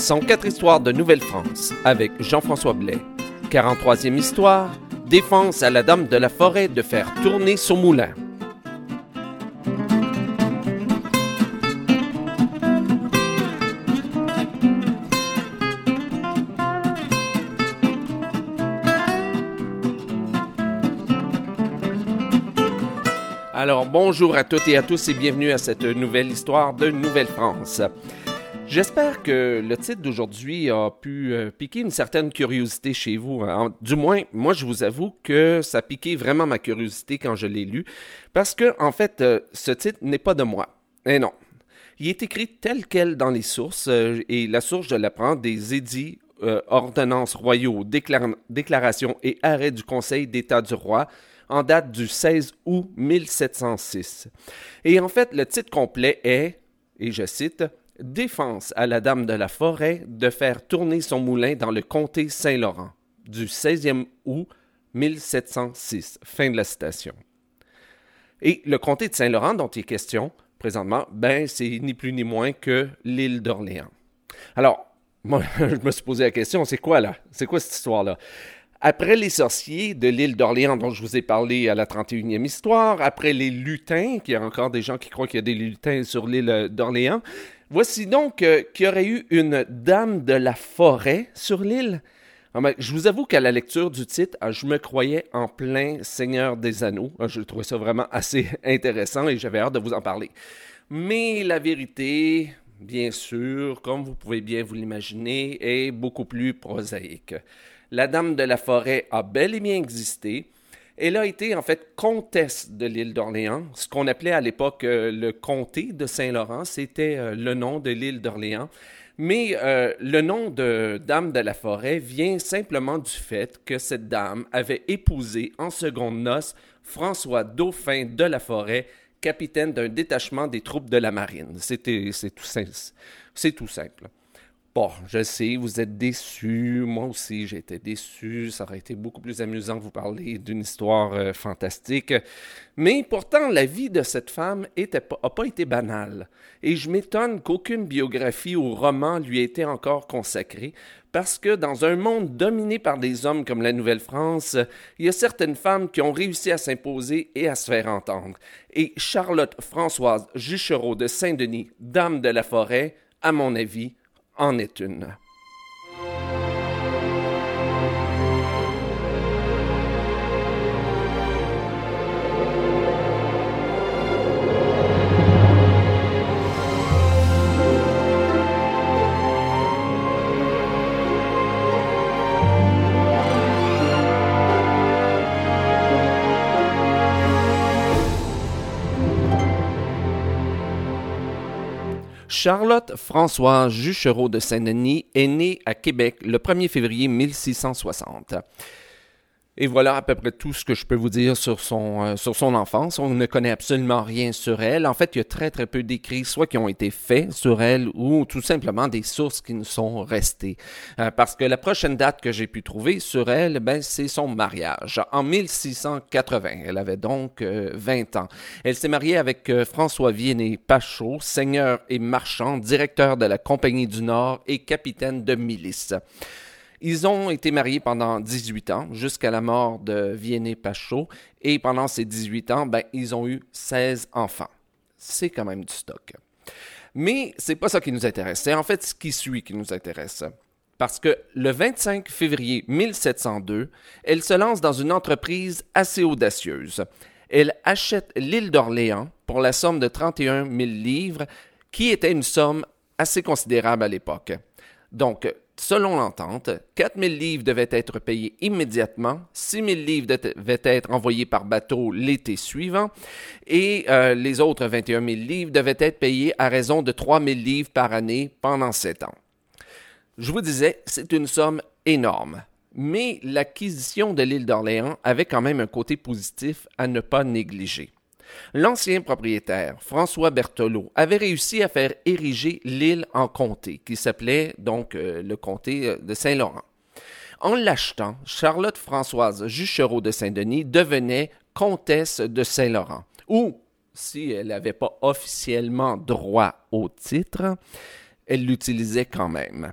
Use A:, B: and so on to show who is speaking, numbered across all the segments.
A: sont quatre histoires de Nouvelle-France avec Jean-François Blais. 43e histoire, défense à la dame de la forêt de faire tourner son moulin. Alors bonjour à toutes et à tous et bienvenue à cette nouvelle histoire de Nouvelle-France. J'espère que le titre d'aujourd'hui a pu euh, piquer une certaine curiosité chez vous. Hein. Du moins, moi, je vous avoue que ça piqué vraiment ma curiosité quand je l'ai lu, parce que, en fait, euh, ce titre n'est pas de moi. Et non. Il est écrit tel quel dans les sources, euh, et la source, je l'apprends, des édits, ordonnances royaux, déclarations et arrêts du Conseil d'État du roi, en date du 16 août 1706. Et en fait, le titre complet est, et je cite, Défense à la Dame de la Forêt de faire tourner son moulin dans le comté Saint-Laurent, du 16e août 1706. Fin de la citation. Et le comté de Saint-Laurent dont il est question présentement, ben, c'est ni plus ni moins que l'île d'Orléans. Alors, moi, je me suis posé la question, c'est quoi là? C'est quoi cette histoire-là? Après les sorciers de l'île d'Orléans dont je vous ai parlé à la 31e histoire, après les lutins, qu'il y a encore des gens qui croient qu'il y a des lutins sur l'île d'Orléans, Voici donc euh, qu'il y aurait eu une dame de la forêt sur l'île. Ah, je vous avoue qu'à la lecture du titre, ah, je me croyais en plein Seigneur des Anneaux. Ah, je trouvais ça vraiment assez intéressant et j'avais hâte de vous en parler. Mais la vérité, bien sûr, comme vous pouvez bien vous l'imaginer, est beaucoup plus prosaïque. La dame de la forêt a bel et bien existé, elle a été en fait comtesse de l'île d'Orléans, ce qu'on appelait à l'époque euh, le comté de Saint-Laurent, c'était euh, le nom de l'île d'Orléans. Mais euh, le nom de Dame de la Forêt vient simplement du fait que cette dame avait épousé en seconde noces François Dauphin de la Forêt, capitaine d'un détachement des troupes de la marine. C'est tout simple. Bon, je sais, vous êtes déçus. Moi aussi, j'ai été déçu. Ça aurait été beaucoup plus amusant de vous parler d'une histoire euh, fantastique. Mais pourtant, la vie de cette femme n'a pas, été banale. Et je m'étonne qu'aucune biographie ou roman lui ait été encore consacrée, parce que dans un monde dominé par des hommes comme la Nouvelle-France, il y a certaines femmes qui ont réussi à s'imposer et à se faire entendre. Et Charlotte Françoise Juchereau de Saint-Denis, dame de la forêt, à mon avis, en est une. Charlotte Françoise Juchereau de Saint-Denis est née à Québec le 1er février 1660. Et voilà à peu près tout ce que je peux vous dire sur son, euh, sur son enfance. On ne connaît absolument rien sur elle. En fait, il y a très très peu d'écrits, soit qui ont été faits sur elle, ou tout simplement des sources qui nous sont restées. Euh, parce que la prochaine date que j'ai pu trouver sur elle, ben, c'est son mariage. En 1680, elle avait donc 20 euh, ans. Elle s'est mariée avec François Viennet Pachot, seigneur et marchand, directeur de la Compagnie du Nord et capitaine de milice. Ils ont été mariés pendant 18 ans, jusqu'à la mort de Viennet Pachot, et pendant ces 18 ans, ben, ils ont eu 16 enfants. C'est quand même du stock. Mais c'est pas ça qui nous intéresse. C'est en fait ce qui suit qui nous intéresse. Parce que le 25 février 1702, elle se lance dans une entreprise assez audacieuse. Elle achète l'île d'Orléans pour la somme de 31 000 livres, qui était une somme assez considérable à l'époque. Donc, Selon l'entente, 4 000 livres devaient être payés immédiatement, 6 000 livres devaient être envoyés par bateau l'été suivant, et euh, les autres 21 000 livres devaient être payés à raison de 3 000 livres par année pendant 7 ans. Je vous disais, c'est une somme énorme, mais l'acquisition de l'île d'Orléans avait quand même un côté positif à ne pas négliger. L'ancien propriétaire, François Berthelot, avait réussi à faire ériger l'île en comté, qui s'appelait donc euh, le comté euh, de Saint-Laurent. En l'achetant, Charlotte Françoise Juchereau de Saint-Denis devenait comtesse de Saint-Laurent, ou, si elle n'avait pas officiellement droit au titre, elle l'utilisait quand même.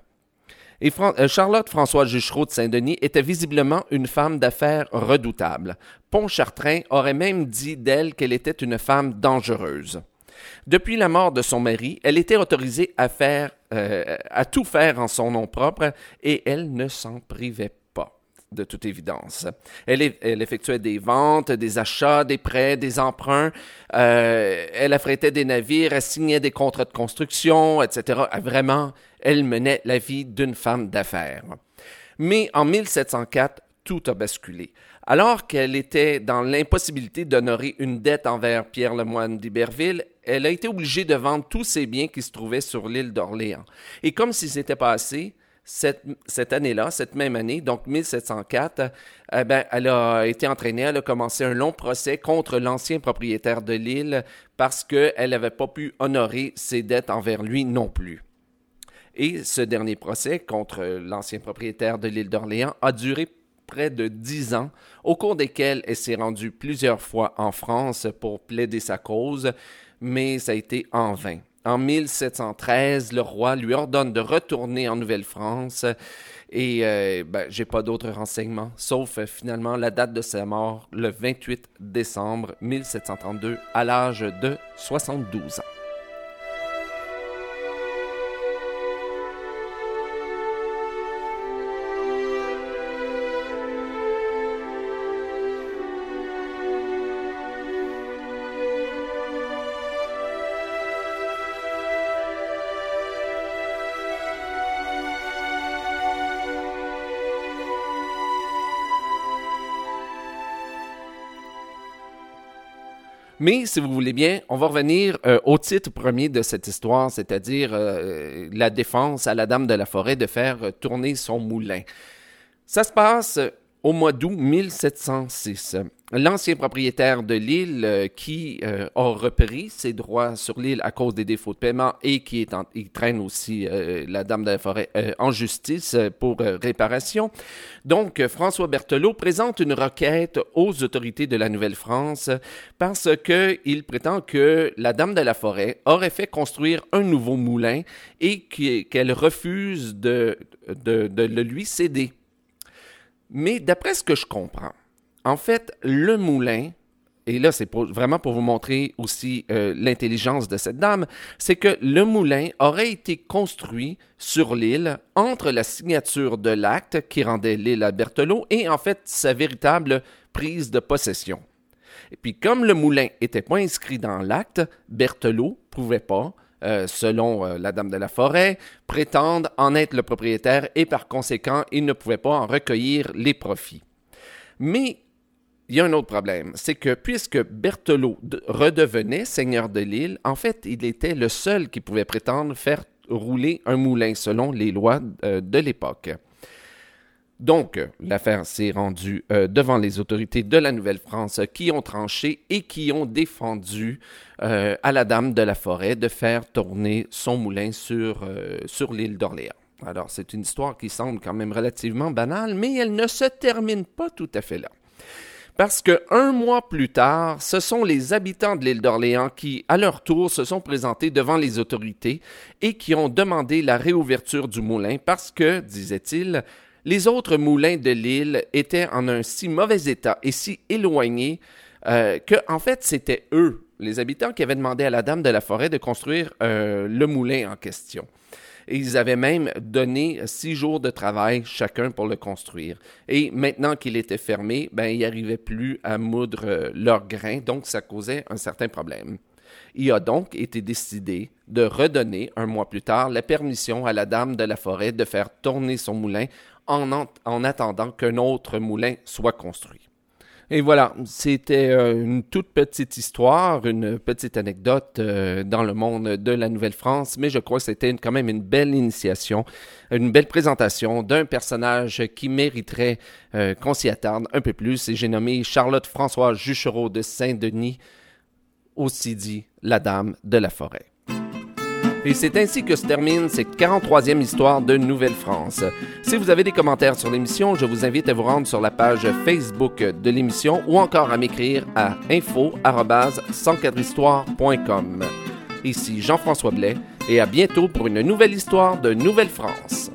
A: Et euh, Charlotte Françoise Juchereau de Saint-Denis était visiblement une femme d'affaires redoutable. Pontchartrain aurait même dit d'elle qu'elle était une femme dangereuse. Depuis la mort de son mari, elle était autorisée à faire, euh, à tout faire en son nom propre, et elle ne s'en privait pas de toute évidence. Elle, effectuait des ventes, des achats, des prêts, des emprunts. Euh, elle affrétait des navires, elle signait des contrats de construction, etc. Vraiment, elle menait la vie d'une femme d'affaires. Mais en 1704, tout a basculé. Alors qu'elle était dans l'impossibilité d'honorer une dette envers Pierre Lemoine d'Iberville, elle a été obligée de vendre tous ses biens qui se trouvaient sur l'île d'Orléans. Et comme si c'était passé, cette, année-là, cette même année, donc 1704, eh ben, elle a été entraînée, elle a commencé un long procès contre l'ancien propriétaire de l'île parce qu'elle n'avait pas pu honorer ses dettes envers lui non plus. Et ce dernier procès contre l'ancien propriétaire de l'île d'Orléans a duré près de dix ans, au cours desquels elle s'est rendue plusieurs fois en France pour plaider sa cause, mais ça a été en vain. En 1713, le roi lui ordonne de retourner en Nouvelle-France et euh, ben, j'ai pas d'autres renseignements, sauf euh, finalement la date de sa mort, le 28 décembre 1732, à l'âge de 72 ans. Mais si vous voulez bien, on va revenir euh, au titre premier de cette histoire, c'est-à-dire euh, la défense à la Dame de la Forêt de faire tourner son moulin. Ça se passe au mois d'août 1706. L'ancien propriétaire de l'île euh, qui euh, a repris ses droits sur l'île à cause des défauts de paiement et qui est traîne aussi euh, la Dame de la Forêt en justice pour réparation. Donc, François Berthelot présente une requête aux autorités de la Nouvelle-France parce qu'il prétend que la Dame de la Forêt aurait fait construire un nouveau moulin et qu'elle refuse de le lui céder. Mais d'après ce que je comprends, en fait, le moulin, et là c'est vraiment pour vous montrer aussi euh, l'intelligence de cette dame, c'est que le moulin aurait été construit sur l'île entre la signature de l'acte qui rendait l'île à Berthelot et en fait sa véritable prise de possession. Et puis comme le moulin n'était pas inscrit dans l'acte, Berthelot pouvait pas, euh, selon euh, la Dame de la Forêt, prétendre en être le propriétaire et par conséquent, il ne pouvait pas en recueillir les profits. Mais il y a un autre problème, c'est que puisque Berthelot redevenait seigneur de l'île, en fait, il était le seul qui pouvait prétendre faire rouler un moulin selon les lois euh, de l'époque. Donc, l'affaire s'est rendue euh, devant les autorités de la Nouvelle-France qui ont tranché et qui ont défendu euh, à la Dame de la Forêt de faire tourner son moulin sur, sur l'île d'Orléans. Alors, c'est une histoire qui semble quand même relativement banale, mais elle ne se termine pas tout à fait là. Parce que un mois plus tard, ce sont les habitants de l'île d'Orléans qui, à leur tour, se sont présentés devant les autorités et qui ont demandé la réouverture du moulin parce que, disaient-ils, les autres moulins de l'île étaient en un si mauvais état et si éloignés euh, que, en fait, c'était eux, les habitants, qui avaient demandé à la Dame de la Forêt de construire euh, le moulin en question ils avaient même donné six jours de travail chacun pour le construire. Et maintenant qu'il était fermé, ben, ils n'arrivaient plus à moudre euh, leurs grains, donc ça causait un certain problème. Il a donc été décidé de redonner, un mois plus tard, la permission à la dame de la forêt de faire tourner son moulin en, en attendant qu'un autre moulin soit construit. Et voilà, c'était euh, une toute petite histoire, une petite anecdote euh, dans le monde de la Nouvelle-France, mais je crois que c'était quand même une belle initiation, une belle présentation d'un personnage qui mériterait euh, qu'on s'y attarde un peu plus. Et j'ai nommé Charlotte François Juchereau de Saint-Denis, aussi dit la Dame de la Forêt. Et c'est ainsi que se termine cette 43e histoire de Nouvelle-France. Si vous avez des commentaires sur l'émission, je vous invite à vous rendre sur la page Facebook de l'émission ou encore à m'écrire à info-104histoire.com. Ici Jean-François Blais et à bientôt pour une nouvelle histoire de Nouvelle-France.